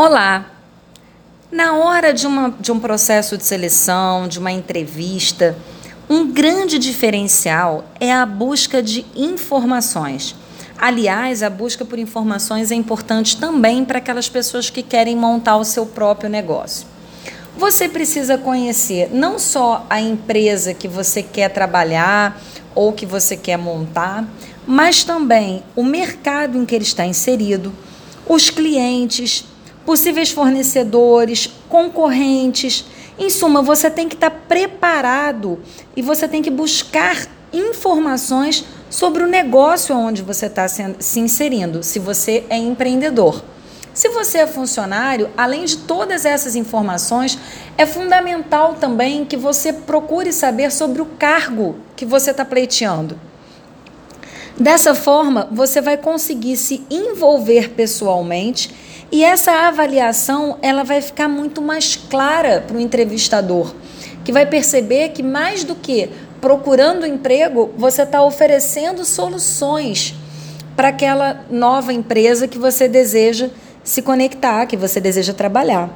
Olá! Na hora de, uma, de um processo de seleção, de uma entrevista, um grande diferencial é a busca de informações. Aliás, a busca por informações é importante também para aquelas pessoas que querem montar o seu próprio negócio. Você precisa conhecer não só a empresa que você quer trabalhar ou que você quer montar, mas também o mercado em que ele está inserido, os clientes, possíveis fornecedores, concorrentes. Em suma, você tem que estar preparado e você tem que buscar informações sobre o negócio onde você está se inserindo, se você é empreendedor. Se você é funcionário, além de todas essas informações, é fundamental também que você procure saber sobre o cargo que você está pleiteando. Dessa forma, você vai conseguir se envolver pessoalmente e essa avaliação ela vai ficar muito mais clara para o entrevistador, que vai perceber que mais do que procurando emprego, você está oferecendo soluções para aquela nova empresa que você deseja se conectar, que você deseja trabalhar.